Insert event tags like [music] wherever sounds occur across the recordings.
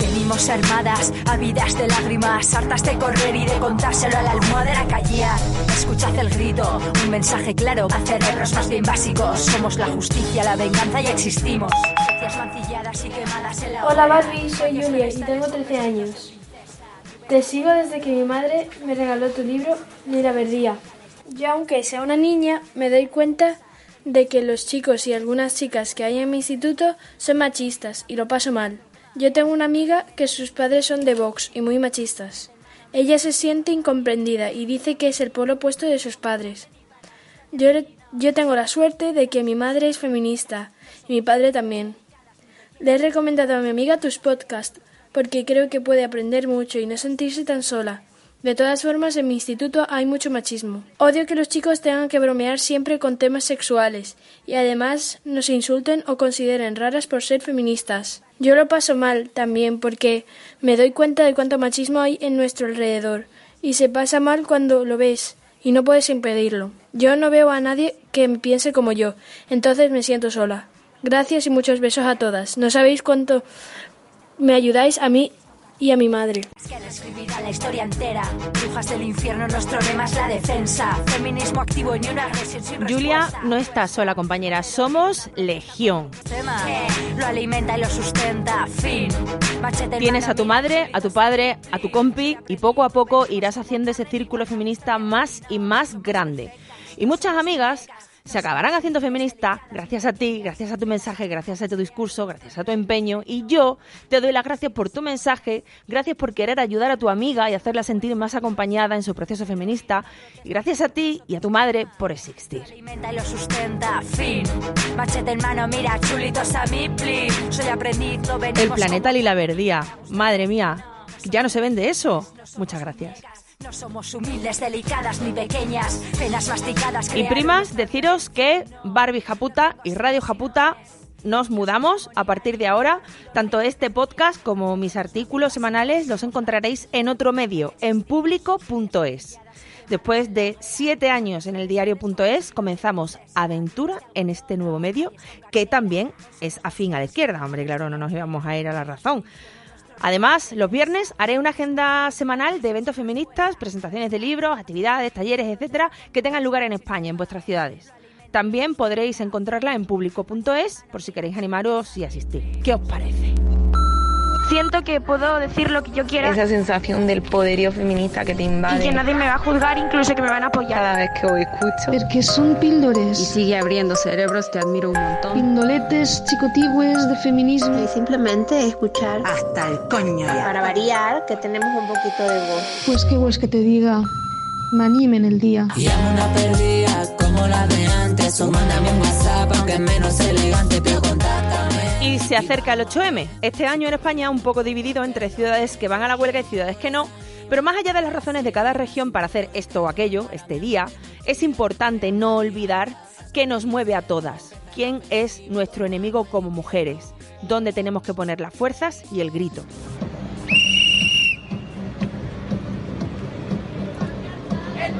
Venimos armadas, habidas de lágrimas, hartas de correr y de contárselo a la almohadera callar. Escuchad el grito, un mensaje claro a cerebros más bien básicos. Somos la justicia, la venganza y existimos. La Hola Barbie, soy Julia y tengo 13 años. Te sigo desde que mi madre me regaló tu libro Ni la verdía. Yo, aunque sea una niña, me doy cuenta de que los chicos y algunas chicas que hay en mi instituto son machistas y lo paso mal. Yo tengo una amiga que sus padres son de Vox y muy machistas. Ella se siente incomprendida y dice que es el polo opuesto de sus padres. Yo, yo tengo la suerte de que mi madre es feminista y mi padre también. Le he recomendado a mi amiga tus podcasts porque creo que puede aprender mucho y no sentirse tan sola. De todas formas, en mi instituto hay mucho machismo. Odio que los chicos tengan que bromear siempre con temas sexuales y además nos insulten o consideren raras por ser feministas. Yo lo paso mal también porque me doy cuenta de cuánto machismo hay en nuestro alrededor y se pasa mal cuando lo ves y no puedes impedirlo. Yo no veo a nadie que piense como yo, entonces me siento sola. Gracias y muchos besos a todas. No sabéis cuánto me ayudáis a mí y a mi madre. la historia entera. Brujas del infierno, nuestro lema es la defensa. Feminismo activo ni una agresión sin Julia no está sola, compañera. Somos legión. Lo alimenta y lo sustenta. Fin. Tienes a tu madre, a tu padre, a tu compi y poco a poco irás haciendo ese círculo feminista más y más grande. Y muchas amigas se acabarán haciendo feministas gracias a ti, gracias a tu mensaje, gracias a tu discurso, gracias a tu empeño. Y yo te doy las gracias por tu mensaje, gracias por querer ayudar a tu amiga y hacerla sentir más acompañada en su proceso feminista. Y gracias a ti y a tu madre por existir. El planeta Lila Verdía. Madre mía, ya no se vende eso. Muchas gracias. No somos humildes, delicadas ni pequeñas, penas masticadas. Y primas, deciros que Barbie Japuta y Radio Japuta nos mudamos a partir de ahora. Tanto este podcast como mis artículos semanales los encontraréis en otro medio, en público.es. Después de siete años en el diario.es, comenzamos aventura en este nuevo medio, que también es afín a la izquierda. Hombre, claro, no nos íbamos a ir a la razón. Además, los viernes haré una agenda semanal de eventos feministas, presentaciones de libros, actividades, talleres, etcétera, que tengan lugar en España, en vuestras ciudades. También podréis encontrarla en público.es por si queréis animaros y asistir. ¿Qué os parece? Siento que puedo decir lo que yo quiera. Esa sensación del poderío feminista que te invade. Y que nadie me va a juzgar, incluso que me van a apoyar. Cada vez que os escucho. Porque son píldores. Y sigue abriendo cerebros, te admiro un montón. Pindoletes, chicotigües de feminismo. Y simplemente escuchar. Hasta el coño ya. Para variar, que tenemos un poquito de voz. Pues qué pues que te diga. Me en el día. Y una perdida como la de antes. O mándame un WhatsApp, aunque es menos elegante, pero contáctame. Y se acerca el 8M. Este año en España un poco dividido entre ciudades que van a la huelga y ciudades que no. Pero más allá de las razones de cada región para hacer esto o aquello, este día, es importante no olvidar qué nos mueve a todas, quién es nuestro enemigo como mujeres, dónde tenemos que poner las fuerzas y el grito. El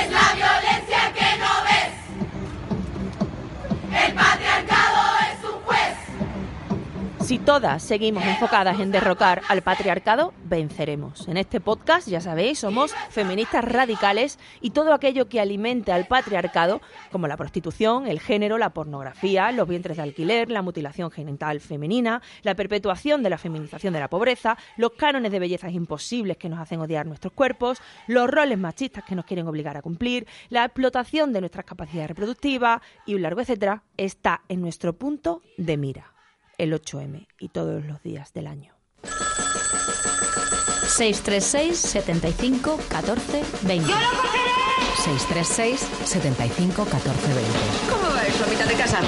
es la Si todas seguimos enfocadas en derrocar al patriarcado, venceremos. En este podcast, ya sabéis, somos feministas radicales y todo aquello que alimente al patriarcado, como la prostitución, el género, la pornografía, los vientres de alquiler, la mutilación genital femenina, la perpetuación de la feminización de la pobreza, los cánones de bellezas imposibles que nos hacen odiar nuestros cuerpos, los roles machistas que nos quieren obligar a cumplir, la explotación de nuestras capacidades reproductivas y un largo etcétera, está en nuestro punto de mira el 8M y todos los días del año. 636 75 14 20. ¡Yo lo cogeré! 636 75 14 20. ¿Cómo va eso a mitad de casa?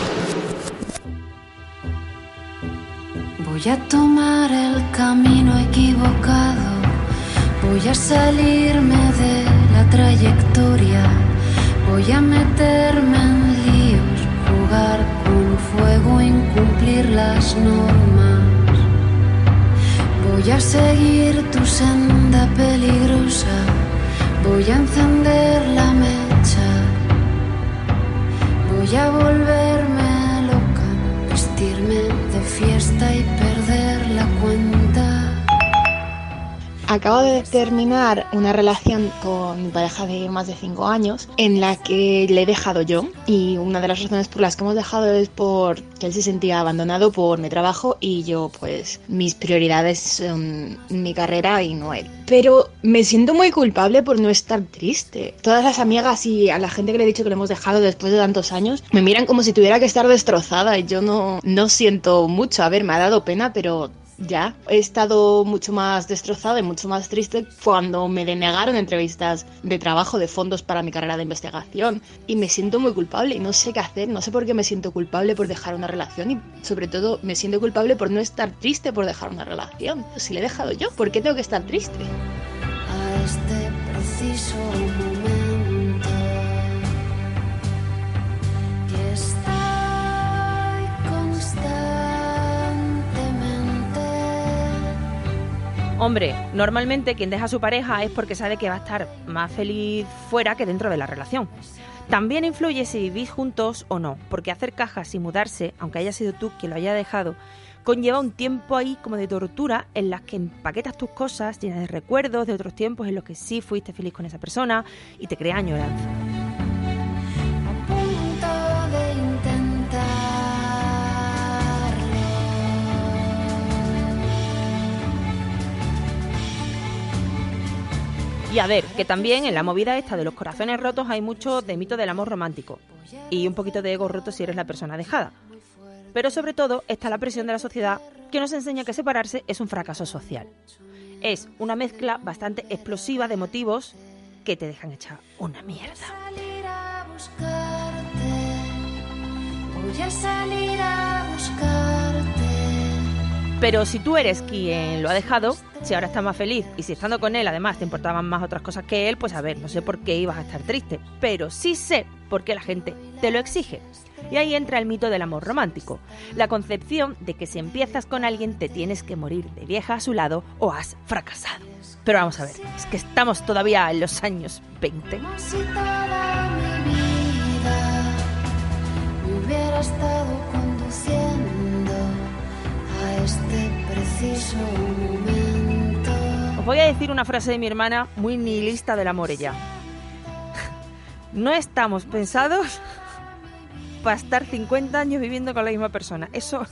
Voy a tomar el camino equivocado, voy a salirme de la trayectoria, voy a meterme en Voy a seguir tu senda peligrosa, voy a encender la mecha, voy a volverme loca, vestirme de fiesta y perder la cuenta. Acabo de terminar una relación con mi pareja de más de 5 años en la que le he dejado yo y una de las razones por las que hemos dejado es porque él se sentía abandonado por mi trabajo y yo pues mis prioridades son mi carrera y no él. Pero me siento muy culpable por no estar triste. Todas las amigas y a la gente que le he dicho que lo hemos dejado después de tantos años me miran como si tuviera que estar destrozada y yo no, no siento mucho. A ver, me ha dado pena, pero ya he estado mucho más destrozada y mucho más triste cuando me denegaron entrevistas de trabajo de fondos para mi carrera de investigación y me siento muy culpable y no sé qué hacer, no sé por qué me siento culpable por dejar una relación y sobre todo me siento culpable por no estar triste por dejar una relación. Si le he dejado yo, ¿por qué tengo que estar triste? A este preciso Hombre, normalmente quien deja a su pareja es porque sabe que va a estar más feliz fuera que dentro de la relación. También influye si vivís juntos o no, porque hacer cajas y mudarse, aunque haya sido tú quien lo haya dejado, conlleva un tiempo ahí como de tortura en las que empaquetas tus cosas llenas de recuerdos de otros tiempos en los que sí fuiste feliz con esa persona y te crea añoranza. Y a ver, que también en la movida esta de los corazones rotos hay mucho de mito del amor romántico y un poquito de ego roto si eres la persona dejada. Pero sobre todo está la presión de la sociedad que nos enseña que separarse es un fracaso social. Es una mezcla bastante explosiva de motivos que te dejan echar una mierda. Voy a salir a buscarte. Pero si tú eres quien lo ha dejado, si ahora está más feliz y si estando con él además te importaban más otras cosas que él, pues a ver, no sé por qué ibas a estar triste, pero sí sé por qué la gente te lo exige. Y ahí entra el mito del amor romántico, la concepción de que si empiezas con alguien te tienes que morir de vieja a su lado o has fracasado. Pero vamos a ver, es que estamos todavía en los años 20. Como si toda mi vida hubiera estado Os voy a decir una frase de mi hermana muy nihilista del amor ella. [laughs] No estamos pensados para estar 50 años viviendo con la misma persona. Eso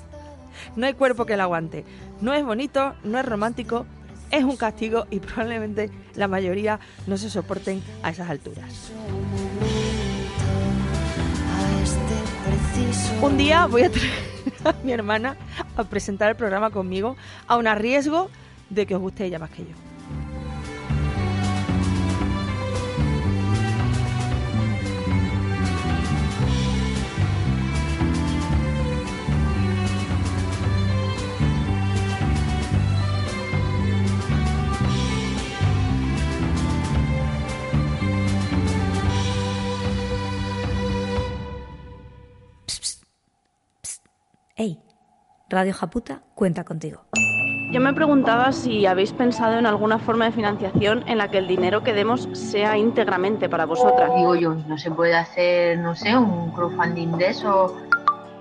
no hay cuerpo que lo aguante. No es bonito, no es romántico, es un castigo y probablemente la mayoría no se soporten a esas alturas. Un día voy a traer [laughs] mi hermana a presentar el programa conmigo, aun a riesgo de que os guste ella más que yo. Ey, Radio Japuta cuenta contigo. Yo me preguntaba si habéis pensado en alguna forma de financiación en la que el dinero que demos sea íntegramente para vosotras. Digo yo, no se puede hacer, no sé, un crowdfunding de eso.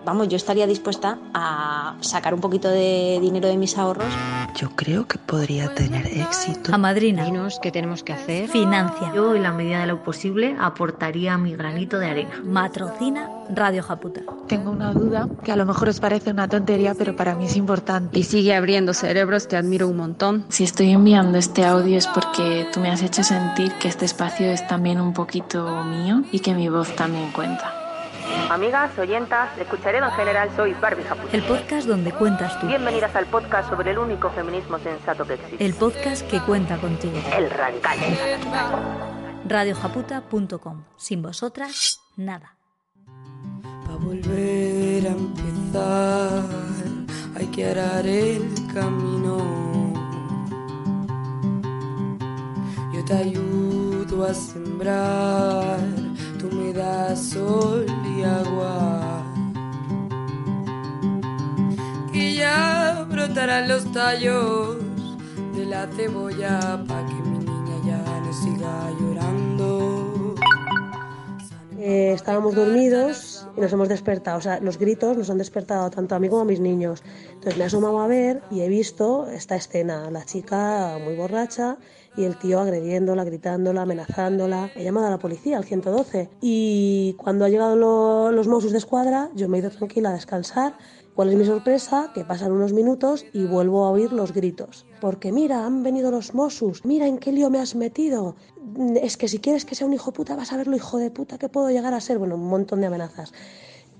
Vamos, yo estaría dispuesta a sacar un poquito de dinero de mis ahorros. Yo creo que podría tener éxito. A madrina. Dinos qué tenemos que hacer. Financia. Yo, en la medida de lo posible, aportaría mi granito de arena. Matrocina Radio Japuta. Tengo una duda que a lo mejor os parece una tontería, pero para mí es importante. Y sigue abriendo cerebros, te admiro un montón. Si estoy enviando este audio es porque tú me has hecho sentir que este espacio es también un poquito mío y que mi voz también cuenta. Amigas, oyentas, escucharedo en general, soy Barbie Japuta. El podcast donde cuentas tú. Bienvenidas al podcast sobre el único feminismo sensato que existe. El podcast que cuenta contigo. El radical. Radiojaputa.com. Sin vosotras, nada. Para volver a empezar hay que el camino. Yo te ayudo a sembrar, tú me das sol y agua. Y ya brotarán los tallos de la cebolla para que mi niña ya no siga llorando. Eh, estábamos dormidos y nos hemos despertado. O sea, los gritos nos han despertado tanto a mí como a mis niños. Entonces me he asomado a ver y he visto esta escena. La chica muy borracha y el tío agrediéndola, gritándola, amenazándola. He llamado a la policía, al 112. Y cuando ha llegado lo- los Mossos de escuadra, yo me he ido tranquila a descansar. ¿Cuál es mi sorpresa? Que pasan unos minutos y vuelvo a oír los gritos. Porque mira, han venido los Mossos, mira en qué lío me has metido. Es que si quieres que sea un hijo puta, vas a ver lo hijo de puta que puedo llegar a ser. Bueno, un montón de amenazas.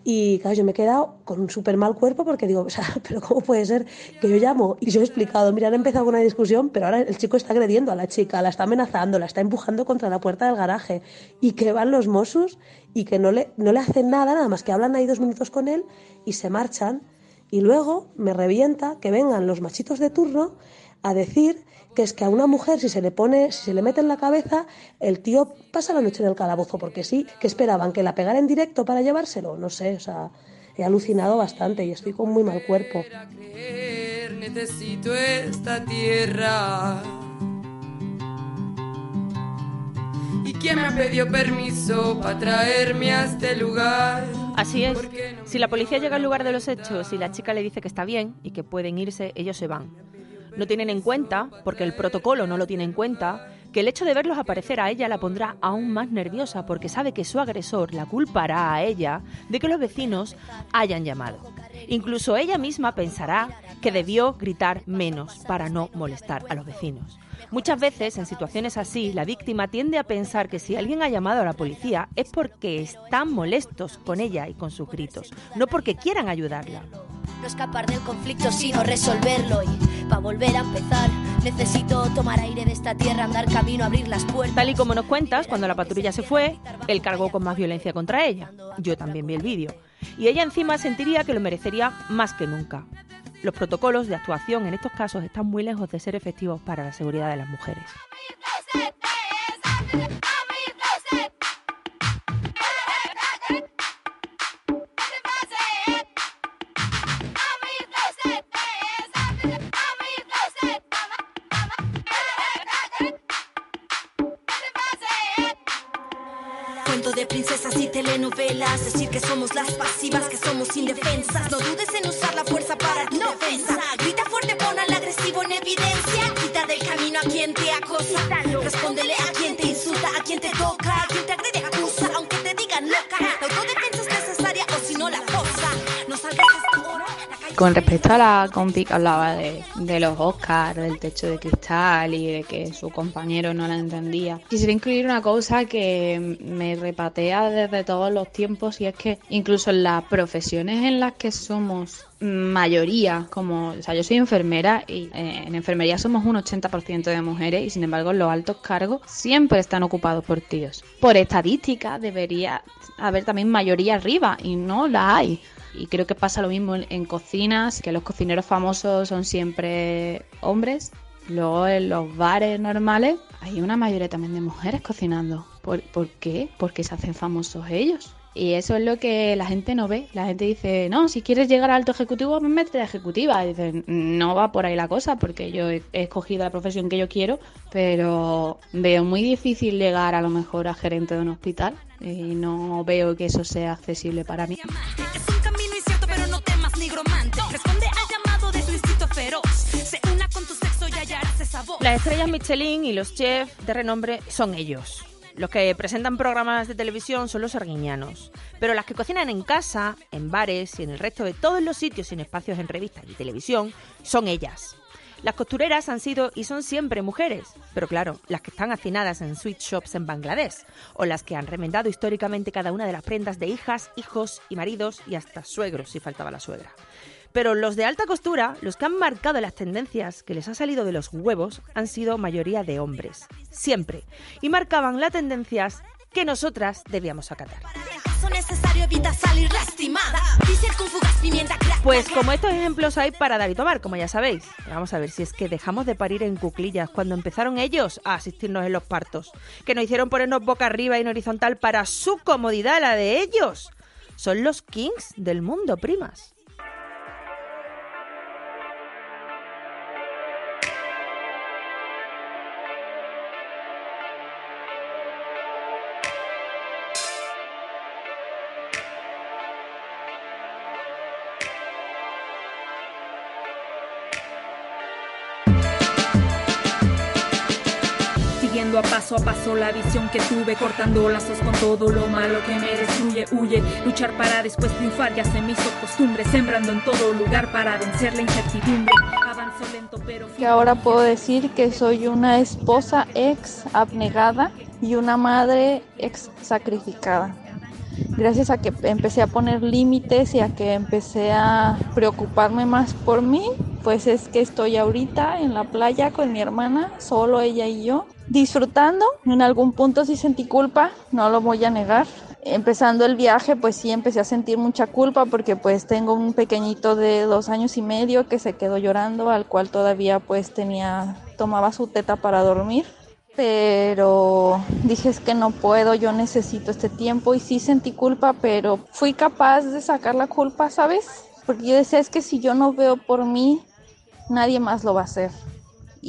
Y claro, yo me he quedado con un súper mal cuerpo porque digo, [laughs] pero ¿cómo puede ser que yo llamo? Y yo he explicado, mira, han empezado una discusión, pero ahora el chico está agrediendo a la chica, la está amenazando, la está empujando contra la puerta del garaje. Y que van los Mossos y que no le, no le hacen nada, nada más que hablan ahí dos minutos con él y se marchan. Y luego me revienta que vengan los machitos de turno a decir que es que a una mujer si se le pone, si se le mete en la cabeza, el tío pasa la noche en el calabozo, porque sí, que esperaban que la pegara en directo para llevárselo, no sé, o sea, he alucinado bastante y estoy con muy mal cuerpo. creer, necesito esta tierra. ¿Y quién me ha pedido permiso para traerme a este lugar? Así es. Si la policía llega al lugar de los hechos y la chica le dice que está bien y que pueden irse, ellos se van. No tienen en cuenta, porque el protocolo no lo tiene en cuenta, que el hecho de verlos aparecer a ella la pondrá aún más nerviosa porque sabe que su agresor la culpará a ella de que los vecinos hayan llamado. Incluso ella misma pensará que debió gritar menos para no molestar a los vecinos. Muchas veces, en situaciones así, la víctima tiende a pensar que si alguien ha llamado a la policía es porque están molestos con ella y con sus gritos, no porque quieran ayudarla. No escapar del conflicto sino resolverlo y para volver a empezar necesito tomar aire de esta tierra, andar camino, abrir las puertas. Tal y como nos cuentas, cuando la patrulla se fue, él cargó con más violencia contra ella. Yo también vi el vídeo. Y ella encima sentiría que lo merecería más que nunca. Los protocolos de actuación en estos casos están muy lejos de ser efectivos para la seguridad de las mujeres. Cuento de princesas y telenovelas, decir que somos las pasivas, que somos indefensas. No dudes en usar la fuerza para tu defensa. Con respecto a la compi que hablaba de, los Oscars, del techo de cristal y de que su compañero no la entendía, quisiera incluir una cosa que me repatea desde todos los tiempos y es que incluso en las profesiones en las que somos mayoría, como, o sea, yo soy enfermera y eh, en enfermería somos un 80% de mujeres y sin embargo los altos cargos siempre están ocupados por tíos. Por estadística debería haber también mayoría arriba y no la hay. Y creo que pasa lo mismo en, en cocinas, que los cocineros famosos son siempre hombres. Luego en los bares normales hay una mayoría también de mujeres cocinando. ¿Por, ¿Por qué? Porque se hacen famosos ellos. Y eso es lo que la gente no ve. La gente dice, no, si quieres llegar a alto ejecutivo, me metes de ejecutiva. Dicen, no va por ahí la cosa, porque yo he escogido la profesión que yo quiero, pero veo muy difícil llegar a lo mejor a gerente de un hospital. Y no veo que eso sea accesible para mí. Las estrellas Michelin y los chefs de renombre son ellos. Los que presentan programas de televisión son los arguiñanos. Pero las que cocinan en casa, en bares y en el resto de todos los sitios sin espacios en revistas y televisión son ellas. Las costureras han sido y son siempre mujeres, pero claro, las que están hacinadas en sweet shops en Bangladesh, o las que han remendado históricamente cada una de las prendas de hijas, hijos y maridos y hasta suegros si faltaba la suegra. Pero los de alta costura, los que han marcado las tendencias que les ha salido de los huevos, han sido mayoría de hombres, siempre, y marcaban las tendencias que nosotras debíamos acatar. Pues como estos ejemplos hay para dar y como ya sabéis. Vamos a ver si es que dejamos de parir en cuclillas cuando empezaron ellos a asistirnos en los partos. Que nos hicieron ponernos boca arriba y en horizontal para su comodidad, la de ellos. Son los kings del mundo, primas. A paso a paso la visión que tuve, cortando lazos con todo lo malo que me destruye, huye, luchar para después triunfar, ya se me hizo costumbre, sembrando en todo lugar para vencer la incertidumbre. Avanzo lento pero que ahora puedo decir que soy una esposa ex abnegada y una madre ex sacrificada. Gracias a que empecé a poner límites y a que empecé a preocuparme más por mí, pues es que estoy ahorita en la playa con mi hermana, solo ella y yo, disfrutando. En algún punto sí sentí culpa, no lo voy a negar. Empezando el viaje, pues sí empecé a sentir mucha culpa porque pues tengo un pequeñito de dos años y medio que se quedó llorando, al cual todavía pues tenía, tomaba su teta para dormir pero dije es que no puedo, yo necesito este tiempo y sí sentí culpa, pero fui capaz de sacar la culpa, ¿sabes? Porque yo decía es que si yo no veo por mí, nadie más lo va a hacer.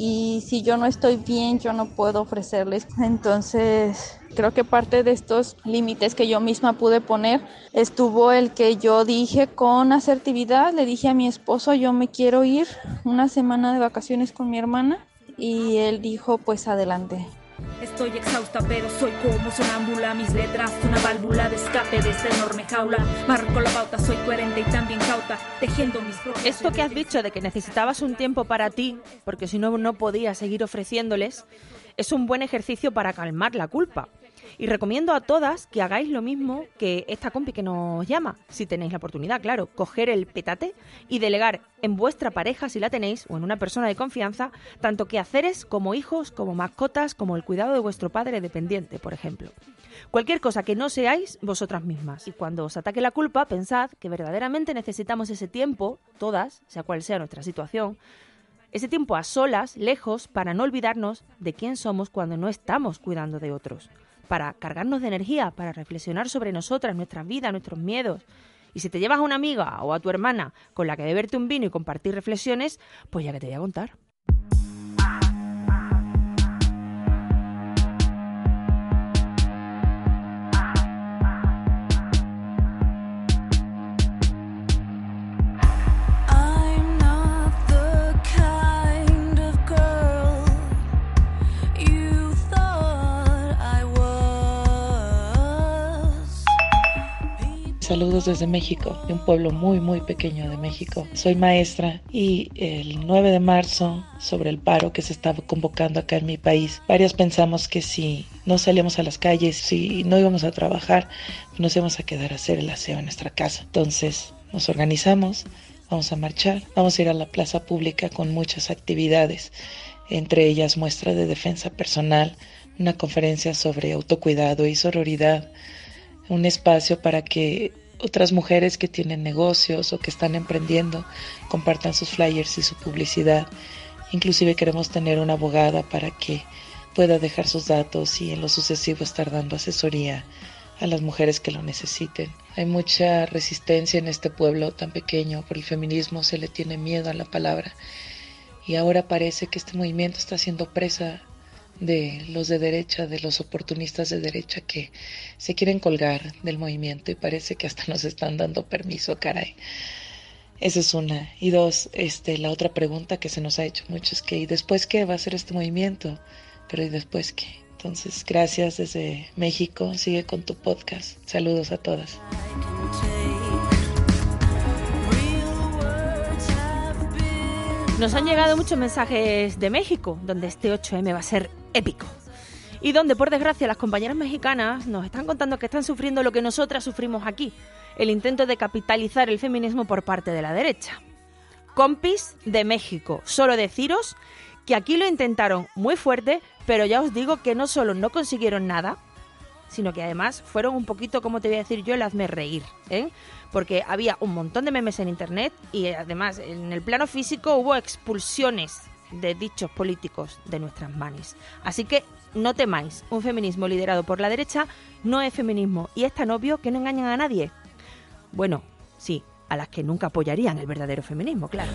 Y si yo no estoy bien, yo no puedo ofrecerles. [laughs] Entonces, creo que parte de estos límites que yo misma pude poner estuvo el que yo dije con asertividad, le dije a mi esposo, yo me quiero ir una semana de vacaciones con mi hermana y él dijo, pues adelante. Estoy exhausta, pero soy como sonámbula. Mis letras, una válvula de escape de esta enorme jaula. Marco la pauta, soy coherente y también cauta, tejiendo mis Esto que has dicho de que necesitabas un tiempo para ti, porque si no, no podías seguir ofreciéndoles, es un buen ejercicio para calmar la culpa. Y recomiendo a todas que hagáis lo mismo que esta compi que nos llama, si tenéis la oportunidad, claro, coger el petate y delegar en vuestra pareja, si la tenéis, o en una persona de confianza, tanto quehaceres como hijos, como mascotas, como el cuidado de vuestro padre dependiente, por ejemplo. Cualquier cosa que no seáis vosotras mismas. Y cuando os ataque la culpa, pensad que verdaderamente necesitamos ese tiempo, todas, sea cual sea nuestra situación, ese tiempo a solas, lejos, para no olvidarnos de quién somos cuando no estamos cuidando de otros para cargarnos de energía, para reflexionar sobre nosotras, nuestras vidas, nuestros miedos. Y si te llevas a una amiga o a tu hermana con la que beberte un vino y compartir reflexiones, pues ya que te voy a contar. Saludos desde México, de un pueblo muy muy pequeño de México. Soy maestra y el 9 de marzo, sobre el paro que se estaba convocando acá en mi país, varias pensamos que si no salíamos a las calles, si no íbamos a trabajar, nos íbamos a quedar a hacer el aseo en nuestra casa. Entonces nos organizamos, vamos a marchar, vamos a ir a la plaza pública con muchas actividades, entre ellas muestra de defensa personal, una conferencia sobre autocuidado y sororidad, un espacio para que otras mujeres que tienen negocios o que están emprendiendo compartan sus flyers y su publicidad. Inclusive queremos tener una abogada para que pueda dejar sus datos y en lo sucesivo estar dando asesoría a las mujeres que lo necesiten. Hay mucha resistencia en este pueblo tan pequeño por el feminismo, se le tiene miedo a la palabra y ahora parece que este movimiento está siendo presa de los de derecha, de los oportunistas de derecha que se quieren colgar del movimiento y parece que hasta [laughs] nos están dando permiso, caray. Esa es una. Y dos, este, la otra pregunta que se nos ha hecho mucho es que ¿y después qué va a ser este movimiento? Pero ¿y después qué? Entonces, gracias desde México. Sigue con tu podcast. Saludos a todas. Nos han llegado muchos mensajes de México, donde este 8M va a ser épico. Y donde, por desgracia, las compañeras mexicanas nos están contando que están sufriendo lo que nosotras sufrimos aquí, el intento de capitalizar el feminismo por parte de la derecha. Compis de México, solo deciros que aquí lo intentaron muy fuerte, pero ya os digo que no solo no consiguieron nada, sino que además fueron un poquito, como te voy a decir yo, el hazme reír, ¿eh? Porque había un montón de memes en internet y además en el plano físico hubo expulsiones de dichos políticos de nuestras manos. Así que no temáis, un feminismo liderado por la derecha no es feminismo y es tan obvio que no engañan a nadie. Bueno, sí, a las que nunca apoyarían el verdadero feminismo, claro.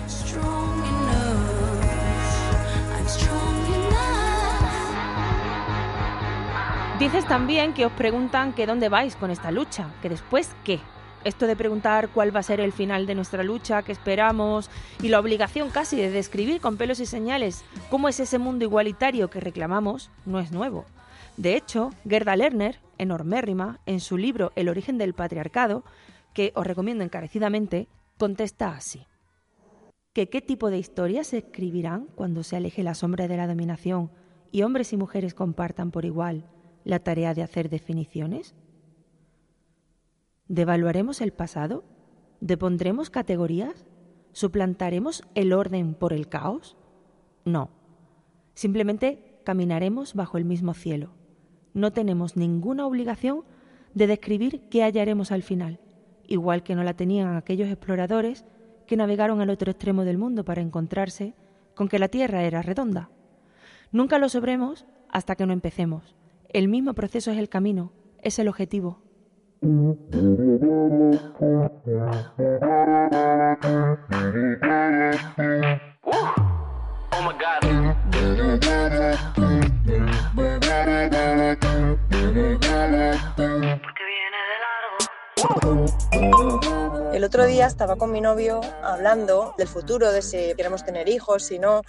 Dices también que os preguntan que dónde vais con esta lucha, que después qué. Esto de preguntar cuál va a ser el final de nuestra lucha, qué esperamos, y la obligación casi de describir con pelos y señales cómo es ese mundo igualitario que reclamamos, no es nuevo. De hecho, Gerda Lerner, enormérrima, en su libro El origen del patriarcado, que os recomiendo encarecidamente, contesta así. ¿Que qué tipo de historias se escribirán cuando se aleje la sombra de la dominación y hombres y mujeres compartan por igual la tarea de hacer definiciones? ¿Devaluaremos el pasado? ¿Depondremos categorías? ¿Suplantaremos el orden por el caos? No. Simplemente caminaremos bajo el mismo cielo. No tenemos ninguna obligación de describir qué hallaremos al final, igual que no la tenían aquellos exploradores que navegaron al otro extremo del mundo para encontrarse con que la Tierra era redonda. Nunca lo sabremos hasta que no empecemos, el mismo proceso es el camino, es el objetivo. El otro día estaba con mi novio hablando del futuro, de si queremos tener hijos, si no,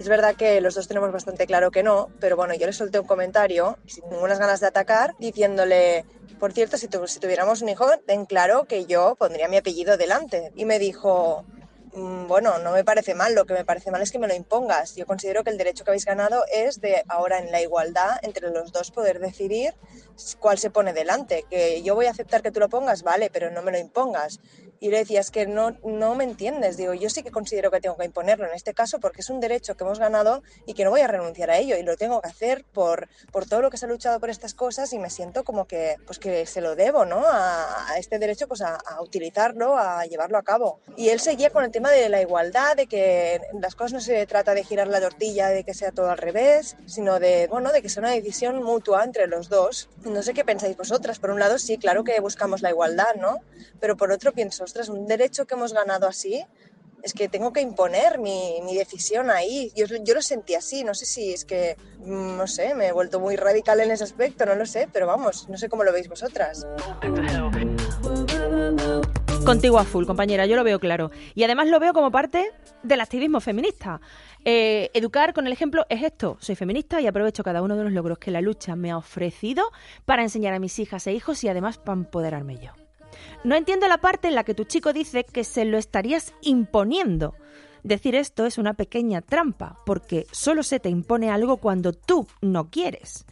es verdad que los dos tenemos bastante claro que no, pero bueno, yo le solté un comentario sin ninguna ganas de atacar, diciéndole, por cierto, si, si tuviéramos un hijo, ten claro que yo pondría mi apellido delante. Y me dijo, bueno, no me parece mal, lo que me parece mal es que me lo impongas. Yo considero que el derecho que habéis ganado es de ahora en la igualdad entre los dos poder decidir cuál se pone delante. Que yo voy a aceptar que tú lo pongas, vale, pero no me lo impongas. Y le decía, es que no, no me entiendes. Digo, yo sí que considero que tengo que imponerlo en este caso porque es un derecho que hemos ganado y que no voy a renunciar a ello y lo tengo que hacer por, por todo lo que se ha luchado por estas cosas y me siento como que, pues que se lo debo, ¿no? A, este derecho, pues a, a utilizarlo, a llevarlo a cabo. Y él seguía con el tema de la igualdad, de que las cosas no se trata de girar la tortilla, de que sea todo al revés, sino de, bueno, de que sea una decisión mutua entre los dos. No sé qué pensáis vosotras. Por un lado, sí, claro que buscamos la igualdad, ¿no? Pero por otro pienso, ostras, un derecho que hemos ganado así, es que tengo que imponer mi, mi decisión ahí. Yo, lo sentí así, no sé si es que, mm, no sé, me he vuelto muy radical en ese aspecto, no lo sé, pero vamos, no sé cómo lo veis vosotras. Contigo a full, compañera, yo lo veo claro. Y además lo veo como parte del activismo feminista. Eh, educar con el ejemplo es esto. Soy feminista y aprovecho cada uno de los logros que la lucha me ha ofrecido para enseñar a mis hijas e hijos y además para empoderarme yo. No entiendo la parte en la que tu chico dice que se lo estarías imponiendo. Decir esto es una pequeña trampa, porque solo se te impone algo cuando tú no quieres.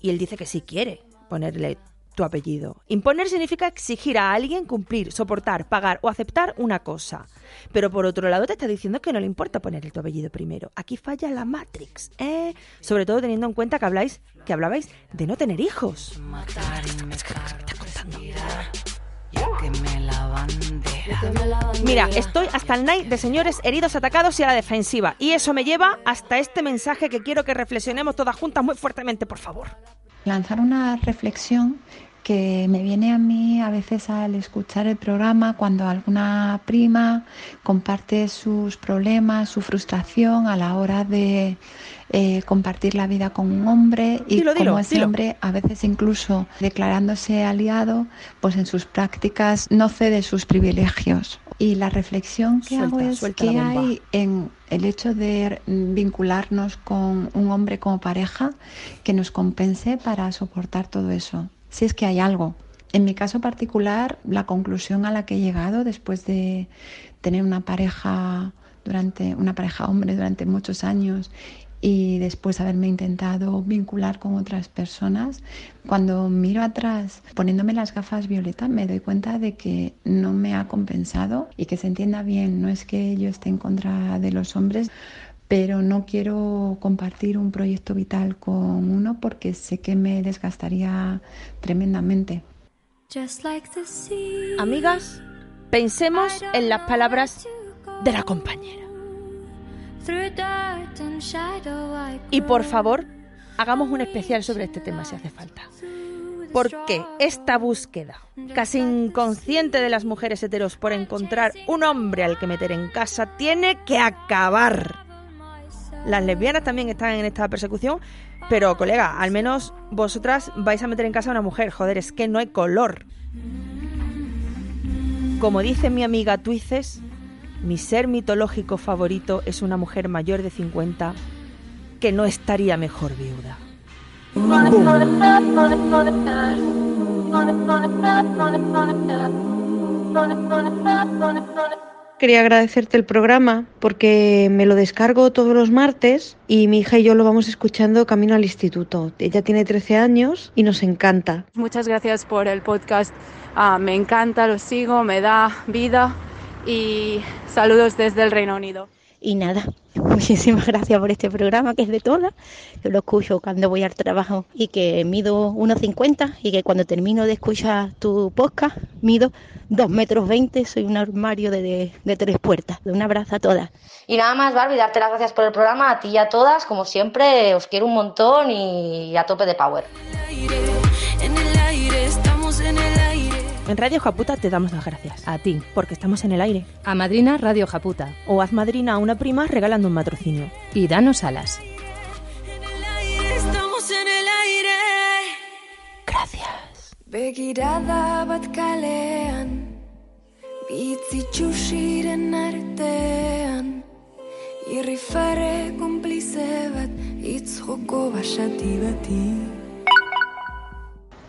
Y él dice que sí quiere ponerle tu apellido. Imponer significa exigir a alguien cumplir, soportar, pagar o aceptar una cosa. Pero por otro lado te está diciendo que no le importa poner tu apellido primero. Aquí falla la Matrix, ¿eh? Sobre todo teniendo en cuenta que habláis, que hablabais de no tener hijos. Mira, estoy hasta el night de señores heridos, atacados y a la defensiva. Y eso me lleva hasta este mensaje que quiero que reflexionemos todas juntas muy fuertemente, por favor. Lanzar una reflexión que me viene a mí a veces al escuchar el programa cuando alguna prima comparte sus problemas, su frustración a la hora de eh, compartir la vida con un hombre y como ese hombre a veces incluso declarándose aliado, pues en sus prácticas no cede sus privilegios. Y la reflexión que hago es que hay en el hecho de vincularnos con un hombre como pareja que nos compense para soportar todo eso si es que hay algo. En mi caso particular, la conclusión a la que he llegado después de tener una pareja durante una pareja hombre durante muchos años y después haberme intentado vincular con otras personas, cuando miro atrás poniéndome las gafas violetas me doy cuenta de que no me ha compensado y que se entienda bien, no es que yo esté en contra de los hombres, pero no quiero compartir un proyecto vital con uno porque sé que me desgastaría tremendamente. Amigas, pensemos en las palabras de la compañera. Y por favor, hagamos un especial sobre este tema si hace falta. Porque esta búsqueda casi inconsciente de las mujeres heteros por encontrar un hombre al que meter en casa tiene que acabar. Las lesbianas también están en esta persecución, pero colega, al menos vosotras vais a meter en casa a una mujer. Joder, es que no hay color. Como dice mi amiga Twices, mi ser mitológico favorito es una mujer mayor de 50 que no estaría mejor viuda. Quería agradecerte el programa porque me lo descargo todos los martes y mi hija y yo lo vamos escuchando camino al instituto. Ella tiene 13 años y nos encanta. Muchas gracias por el podcast. Ah, me encanta, lo sigo, me da vida y saludos desde el Reino Unido. Y nada, [laughs] muchísimas gracias por este programa que es de todas, que lo escucho cuando voy al trabajo y que mido 1,50 y que cuando termino de escuchar tu podcast mido 2 metros 20, soy un armario de, de, tres puertas. Un abrazo a todas. Y nada más, Barbie, darte las gracias por el programa, a ti y a todas, como siempre, os quiero un montón y a tope de power. En Radio Japuta te damos las gracias. A ti, porque estamos en el aire. A Madrina Radio Japuta. O haz madrina a una prima regalando un matrocinio. Y danos alas. Estamos en el aire. Gracias. Begirada bat kalean Bitzi txusiren artean Irrifare konplize bat Itz joko basati bati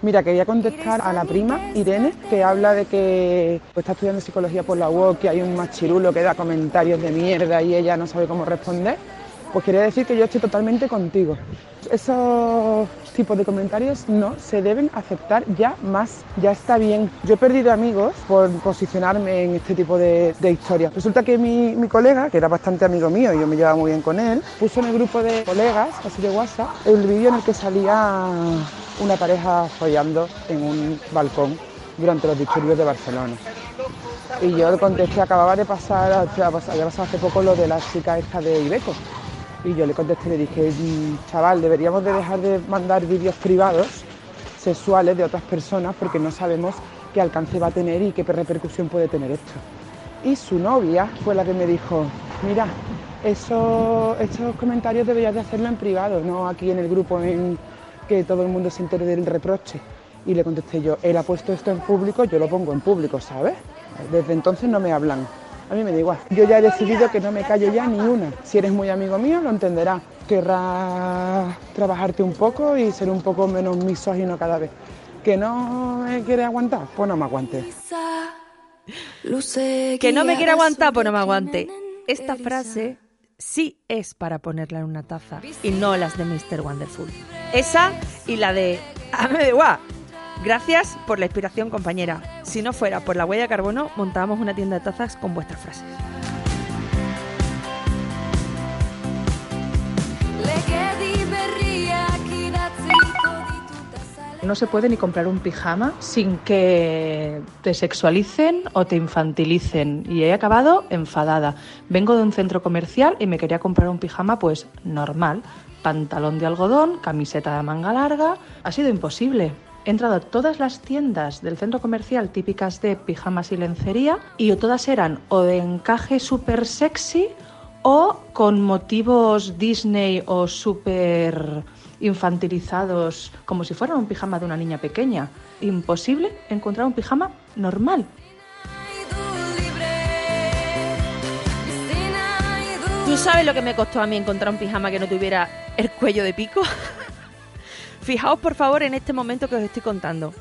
Mira, quería contestar a la prima Irene, que habla de que pues, está estudiando psicología por la UOC, que hay un machirulo que da comentarios de mierda y ella no sabe cómo responder. Pues quería decir que yo estoy totalmente contigo. Esos tipos de comentarios no se deben aceptar ya más, ya está bien. Yo he perdido amigos por posicionarme en este tipo de, historias. Resulta que mi, mi, colega, que era bastante amigo mío y yo me llevaba muy bien con él, puso en el grupo de colegas, así de WhatsApp, el vídeo en el que salía una pareja follando en un balcón durante los disturbios de Barcelona. Y yo le contesté, acababa de pasar, había pasado hace poco lo de la chica esta de Ibeco. Y yo le contesté le dije, chaval, deberíamos de dejar de mandar vídeos privados sexuales de otras personas porque no sabemos qué alcance va a tener y qué repercusión puede tener esto. Y su novia fue la que me dijo, mira, eso, estos comentarios deberías de hacerlo en privado, no aquí en el grupo en, que todo el mundo se entere del reproche. Y le contesté yo, él ha puesto esto en público, yo lo pongo en público, ¿sabes? Desde entonces no me hablan. A mí me da igual. Yo ya he decidido que no me callo ya ni una. Si eres muy amigo mío, lo entenderás. Querrás trabajarte un poco y ser un poco menos misógino cada vez. ¿Que no me quiere aguantar? Pues no me aguante. Que no me quiere aguantar, pues no me aguante. Esta frase sí es para ponerla en una taza y no las de Mr. Wonderful. Esa y la de Amedewá. Gracias por la inspiración, compañera. Si no fuera por la huella de carbono, montábamos una tienda de tazas con vuestras frases. No se puede ni comprar un pijama sin que te sexualicen o te infantilicen. Y he acabado enfadada. Vengo de un centro comercial y me quería comprar un pijama pues normal. Pantalón de algodón, camiseta de manga larga. Ha sido imposible. He entrado a todas las tiendas del centro comercial típicas de pijamas y lencería y todas eran o de encaje súper sexy o con motivos Disney o súper infantilizados como si fueran un pijama de una niña pequeña. Imposible encontrar un pijama normal. ¿Tú sabes lo que me costó a mí encontrar un pijama que no tuviera el cuello de pico? Fijaos por favor en este momento que os estoy contando.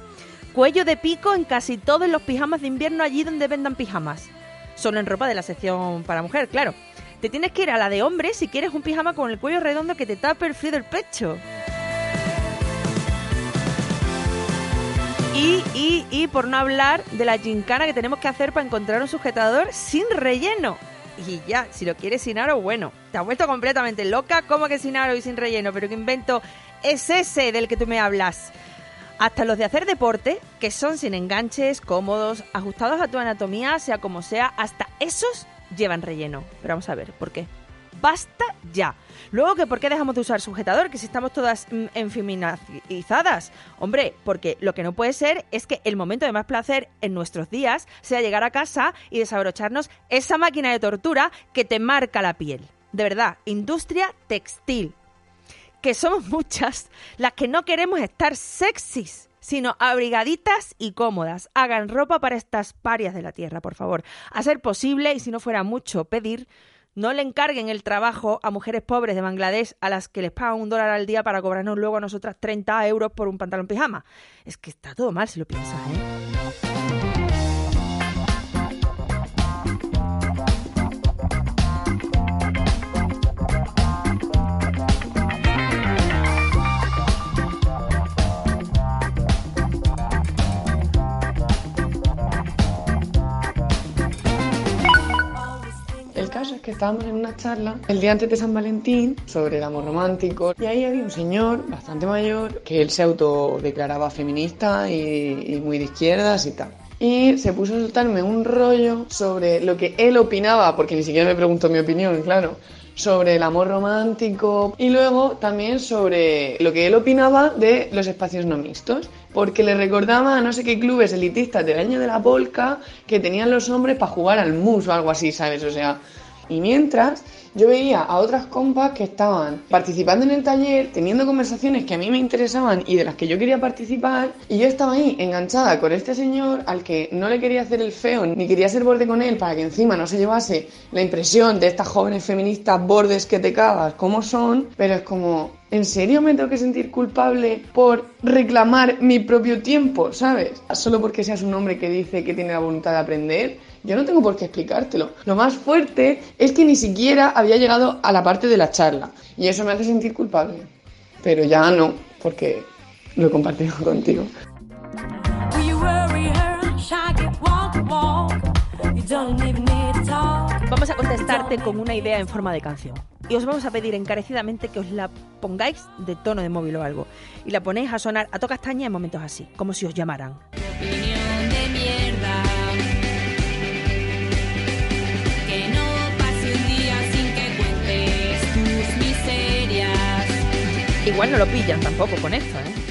Cuello de pico en casi todos los pijamas de invierno allí donde vendan pijamas. Solo en ropa de la sección para mujer, claro. Te tienes que ir a la de hombre si quieres un pijama con el cuello redondo que te tape el frío del pecho. Y, y, y por no hablar de la gincana que tenemos que hacer para encontrar un sujetador sin relleno. y ya, si lo quieres sin aro, bueno. Te has vuelto completamente loca, ¿cómo que sin aro y sin relleno? Pero qué invento es ese del que tú me hablas. Hasta los de hacer deporte, que son sin enganches, cómodos, ajustados a tu anatomía, sea como sea, hasta esos llevan relleno. Pero vamos a ver, ¿por qué? Basta ya. Luego que por qué dejamos de usar sujetador, que si estamos todas mm, enfeminazizadas. Hombre, porque lo que no puede ser es que el momento de más placer en nuestros días sea llegar a casa y desabrocharnos esa máquina de tortura que te marca la piel. De verdad, industria textil. Que somos [laughs] muchas las que no queremos estar sexys, sino abrigaditas y cómodas. Hagan ropa para estas parias de la tierra, por favor. A ser posible, y si no fuera mucho pedir, no le encarguen el trabajo a mujeres pobres de Bangladesh a las que les pagan un dólar al día para cobrarnos luego a nosotras 30 euros por un pantalón pijama. Es que está todo mal si lo piensas, ¿eh? Estábamos en una charla el día antes de San Valentín sobre el amor romántico y ahí había un señor bastante mayor que él se autodeclaraba feminista y, y muy de izquierdas y tal. Y se puso a soltarme un rollo sobre lo que él opinaba, porque ni siquiera me preguntó mi opinión, claro, sobre el amor romántico y luego también sobre lo que él opinaba de los espacios no mixtos, porque le recordaba a no sé qué clubes elitistas del año de la polca que tenían los hombres para jugar al mus o algo así, ¿sabes? O sea, y mientras yo veía a otras compas que estaban participando en el taller, teniendo conversaciones que a mí me interesaban y de las que yo quería participar, y yo estaba ahí enganchada con este señor al que no le quería hacer el feo ni quería ser borde con él para que encima no se llevase la impresión de estas jóvenes feministas bordes que te cagas como son, pero es como, ¿En serio me tengo que sentir culpable por reclamar mi propio tiempo, ¿sabes? Solo porque seas un hombre que dice que tiene la voluntad de aprender. Yo no tengo por qué explicártelo. Lo más fuerte es que ni siquiera había llegado a la parte de la charla. Y eso me hace sentir culpable. Pero ya no, porque lo he compartido [laughs] contigo. Vamos a contestarte con una idea en forma de canción. Y os vamos a pedir encarecidamente que os la pongáis de tono de móvil o algo. Y la ponéis a sonar a toda castaña en momentos así, como si os llamaran. Igual no lo pillan tampoco con esto, ¿eh?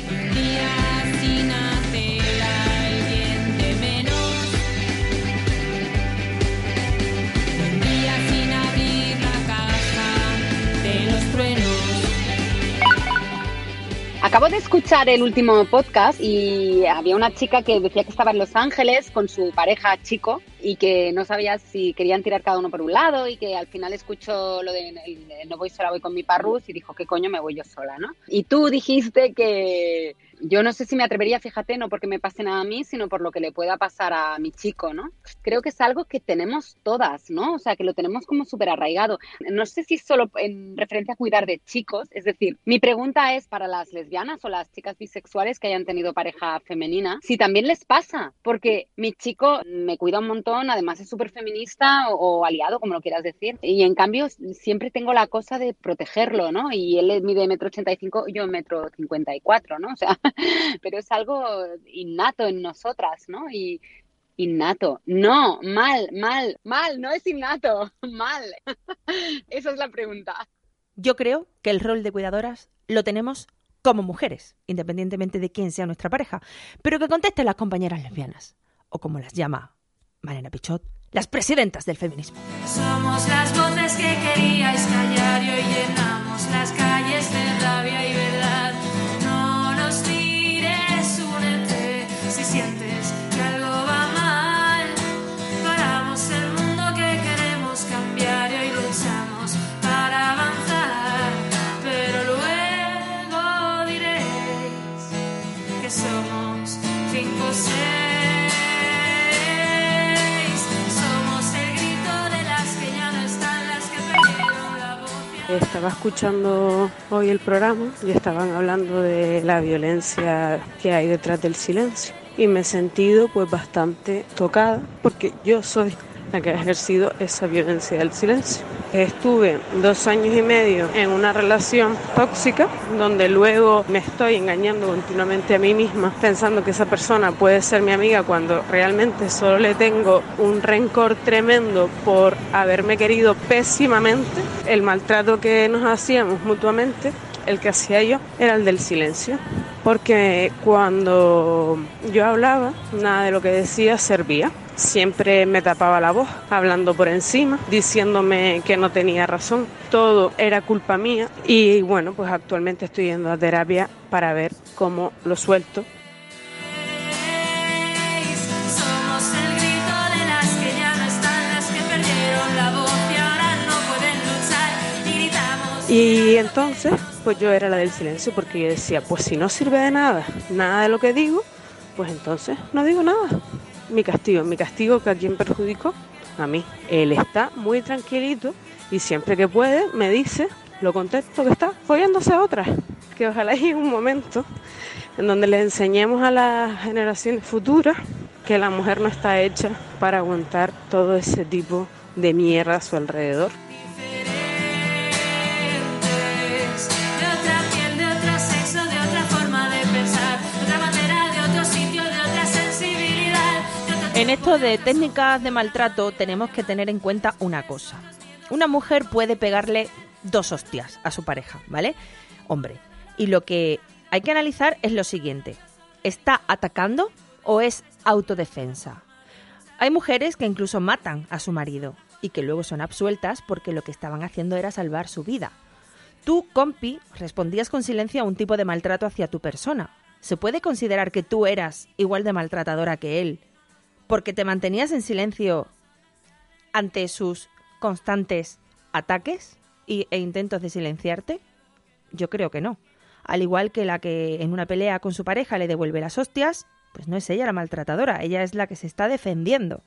Acabo de escuchar el último podcast y había una chica que decía que estaba en Los Ángeles con su pareja chico y que no sabía si querían tirar cada uno por un lado y que al final escuchó lo de no voy sola, voy con mi parrus y dijo, ¿qué coño me voy yo sola, no? Y tú dijiste que yo no sé si me atrevería, fíjate, no porque me pase nada a mí, sino por lo que le pueda pasar a mi chico, ¿no? Creo que es algo que tenemos todas, ¿no? O sea, que lo tenemos como súper arraigado. No sé si solo en referencia a cuidar de chicos, es decir, mi pregunta es para las lesbianas o las chicas bisexuales que hayan tenido pareja femenina, si también les pasa, porque mi chico me cuida un montón, además es súper feminista o, o aliado, como lo quieras decir, y en cambio siempre tengo la cosa de protegerlo, ¿no? Y él mide metro ochenta y cinco, yo metro cincuenta y cuatro, ¿no? O sea, [laughs] pero es algo innato en nosotras, ¿no? Y innato, no, mal, mal, mal, no es innato, [laughs] mal. [laughs] Esa es la pregunta. Yo creo que el rol de cuidadoras lo tenemos como mujeres, independientemente de quién sea nuestra pareja, pero que contesten las compañeras lesbianas, o como las llama Mariana Pichot, las presidentas del feminismo. Somos las voces que queríais callar Estaba escuchando hoy el programa y estaban hablando de la violencia que hay detrás del silencio y me he sentido pues bastante tocada porque yo soy la que ha ejercido esa violencia del silencio. Estuve dos años y medio en una relación tóxica donde luego me estoy engañando continuamente a mí misma pensando que esa persona puede ser mi amiga cuando realmente solo le tengo un rencor tremendo por haberme querido pésimamente. El maltrato que nos hacíamos mutuamente el que hacía yo era el del silencio, porque cuando yo hablaba, nada de lo que decía servía. Siempre me tapaba la voz, hablando por encima, diciéndome que no tenía razón. Todo era culpa mía y bueno, pues actualmente estoy yendo a terapia para ver cómo lo suelto Y entonces, pues yo era la del silencio porque yo decía, pues si no sirve de nada, nada de lo que digo, pues entonces no digo nada. Mi castigo, mi castigo que a quien perjudicó, a mí. Él está muy tranquilito y siempre que puede me dice lo contento que está follándose a otra. Que ojalá llegue un momento en donde le enseñemos a las generaciones futuras que la mujer no está hecha para aguantar todo ese tipo de mierda a su alrededor. En esto de técnicas de maltrato tenemos que tener en cuenta una cosa. Una mujer puede pegarle dos hostias a su pareja, ¿vale? Hombre. Y lo que hay que analizar es lo siguiente. ¿Está atacando o es autodefensa? Hay mujeres que incluso matan a su marido y que luego son absueltas porque lo que estaban haciendo era salvar su vida. Tú, compi, respondías con silencio a un tipo de maltrato hacia tu persona. ¿Se puede considerar que tú eras igual de maltratadora que él porque te mantenías en silencio ante sus constantes ataques y- e intentos de silenciarte? Yo creo que no. Al igual que la que en una pelea con su pareja le devuelve las hostias, pues no es ella la maltratadora, ella es la que se está defendiendo.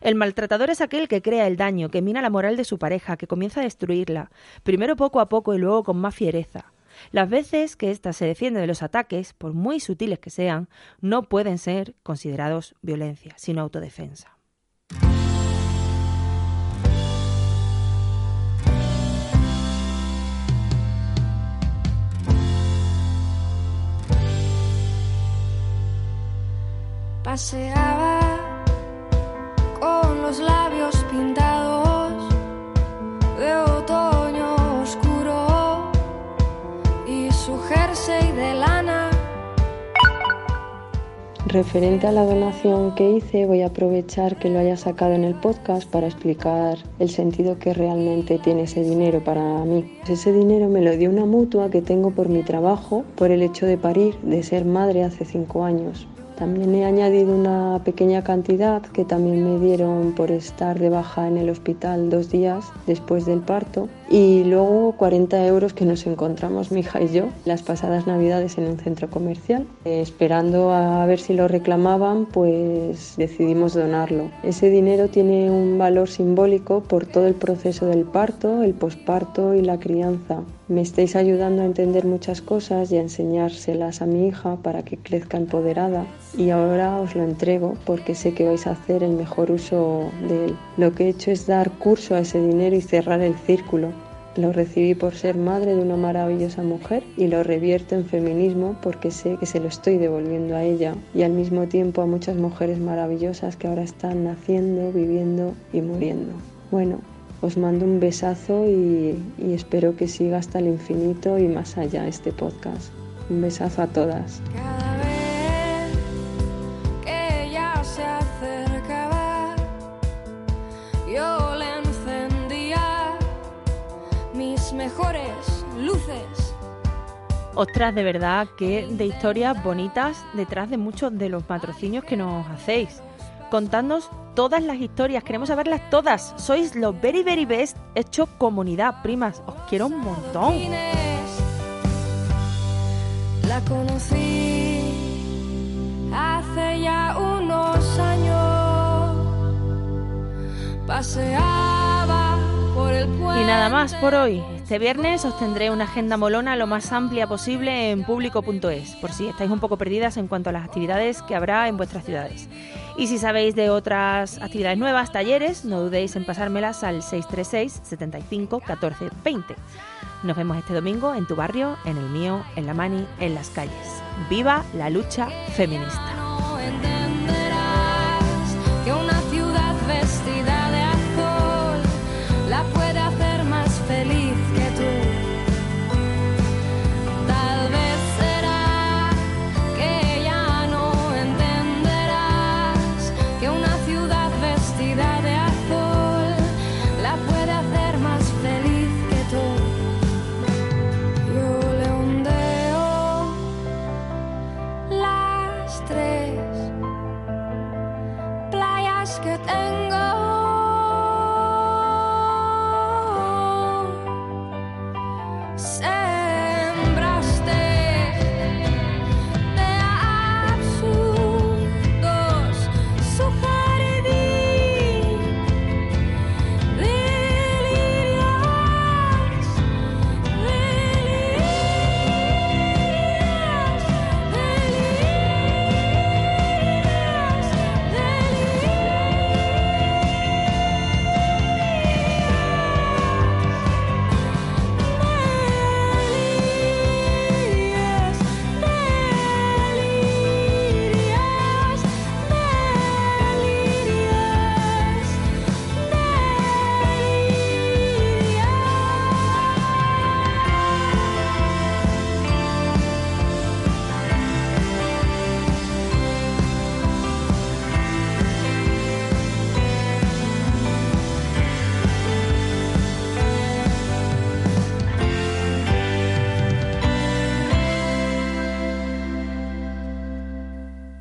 El maltratador es aquel que crea el daño, que mina la moral de su pareja, que comienza a destruirla, primero poco a poco y luego con más fiereza. Las veces que ésta se defiende de los ataques, por muy sutiles que sean, no pueden ser considerados violencia, sino autodefensa. Paseaba con los labios pintados Referente a la donación que hice, voy a aprovechar que lo haya sacado en el podcast para explicar el sentido que realmente tiene ese dinero para mí. Ese dinero me lo dio una mutua que tengo por mi trabajo, por el hecho de parir, de ser madre hace cinco años. También he añadido una pequeña cantidad que también me dieron por estar de baja en el hospital dos días después del parto y luego 40 euros que nos encontramos mi hija y yo las pasadas navidades en un centro comercial. Eh, esperando a ver si lo reclamaban, pues decidimos donarlo. Ese dinero tiene un valor simbólico por todo el proceso del parto, el posparto y la crianza. Me estáis ayudando a entender muchas cosas y a enseñárselas a mi hija para que crezca empoderada. Y ahora os lo entrego porque sé que vais a hacer el mejor uso de él. Lo que he hecho es dar curso a ese dinero y cerrar el círculo. Lo recibí por ser madre de una maravillosa mujer y lo revierto en feminismo porque sé que se lo estoy devolviendo a ella y al mismo tiempo a muchas mujeres maravillosas que ahora están naciendo, viviendo y muriendo. Bueno, os mando un besazo y, y espero que siga hasta el infinito y más allá este podcast. Un besazo a todas. Cada vez que ella se acercaba, yo le encendía mis mejores luces. Ostras, de verdad que de historias bonitas detrás de muchos de los patrocinios que nos hacéis. Contadnos todas las historias, queremos saberlas todas. Sois los very very best hecho comunidad, primas. Os quiero un montón. La conocí hace ya unos años. Paseaba por el puente. Y nada más por hoy. Este viernes os tendré una agenda molona lo más amplia posible en público.es, por si estáis un poco perdidas en cuanto a las actividades que habrá en vuestras ciudades. Y si sabéis de otras actividades nuevas, talleres, no dudéis en pasármelas al 636 75 14 20. Nos vemos este domingo en tu barrio, en el mío, en la Mani, en las calles. ¡Viva la lucha feminista!